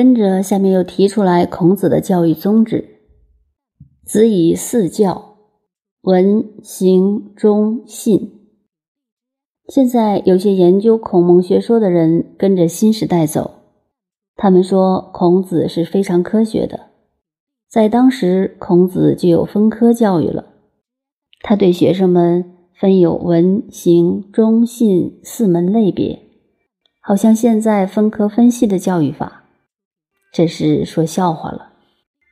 跟着下面又提出来孔子的教育宗旨：子以四教，文、行、忠、信。现在有些研究孔孟学说的人跟着新时代走，他们说孔子是非常科学的。在当时，孔子就有分科教育了，他对学生们分有文、行、忠、信四门类别，好像现在分科分析的教育法。这是说笑话了。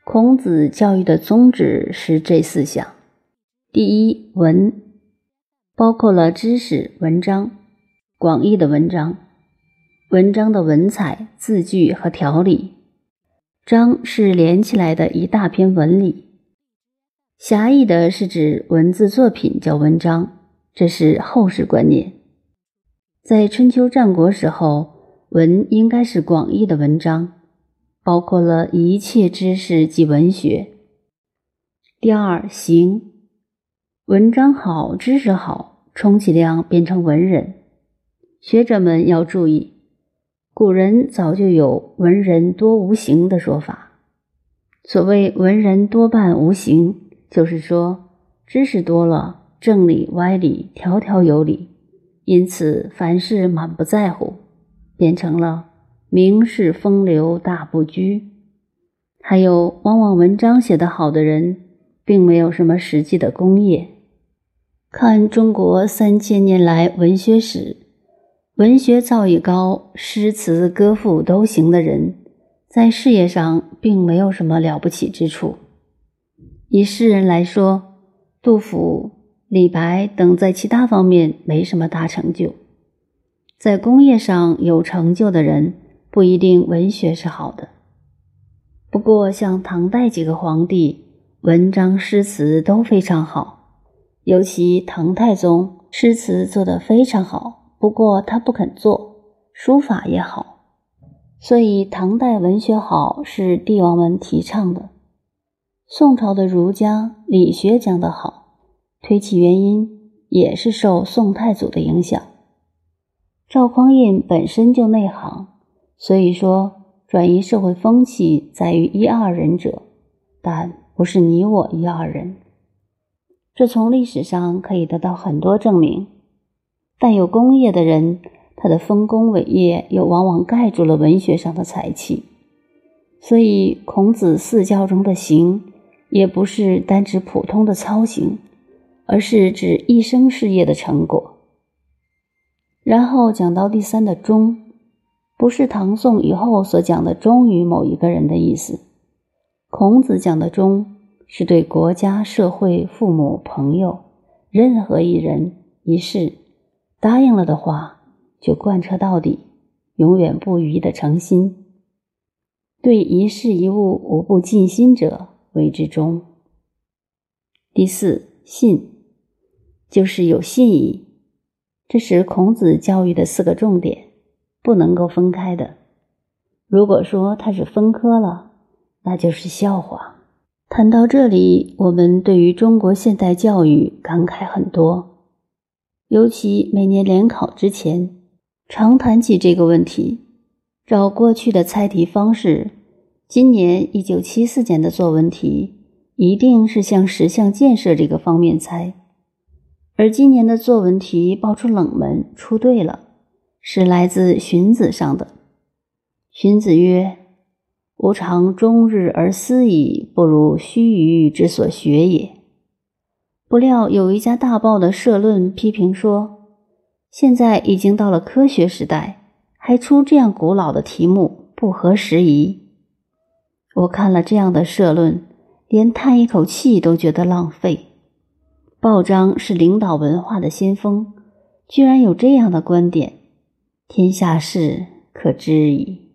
孔子教育的宗旨是这四项：第一，文。包括了知识、文章、广义的文章、文章的文采、字句和条理。章是连起来的一大篇文理。狭义的是指文字作品叫文章，这是后世观念。在春秋战国时候，文应该是广义的文章，包括了一切知识及文学。第二，行。文章好，知识好，充其量变成文人。学者们要注意，古人早就有“文人多无形”的说法。所谓“文人多半无形”，就是说知识多了，正理歪理条条有理，因此凡事满不在乎，变成了名士风流大不拘。还有，往往文章写得好的人，并没有什么实际的功业。看中国三千年来文学史，文学造诣高、诗词歌赋都行的人，在事业上并没有什么了不起之处。以诗人来说，杜甫、李白等在其他方面没什么大成就。在工业上有成就的人，不一定文学是好的。不过，像唐代几个皇帝，文章诗词都非常好。尤其唐太宗诗词做得非常好，不过他不肯做，书法也好，所以唐代文学好是帝王们提倡的。宋朝的儒家理学讲得好，推其原因也是受宋太祖的影响。赵匡胤本身就内行，所以说转移社会风气在于一二人者，但不是你我一二人。这从历史上可以得到很多证明，但有功业的人，他的丰功伟业又往往盖住了文学上的才气。所以，孔子四教中的行，也不是单指普通的操行，而是指一生事业的成果。然后讲到第三的忠，不是唐宋以后所讲的忠于某一个人的意思，孔子讲的忠。是对国家、社会、父母、朋友，任何一人一事答应了的话，就贯彻到底，永远不渝的诚心。对一事一物无不尽心者，为之忠。第四，信，就是有信义，这是孔子教育的四个重点，不能够分开的。如果说它是分科了，那就是笑话。谈到这里，我们对于中国现代教育感慨很多，尤其每年联考之前，常谈起这个问题。照过去的猜题方式，今年一九七四年的作文题一定是向十项建设这个方面猜，而今年的作文题爆出冷门，出对了，是来自荀子上的。荀子曰。吾常终日而思矣，不如须臾之所学也。不料有一家大报的社论批评说：“现在已经到了科学时代，还出这样古老的题目，不合时宜。”我看了这样的社论，连叹一口气都觉得浪费。报章是领导文化的先锋，居然有这样的观点，天下事可知矣。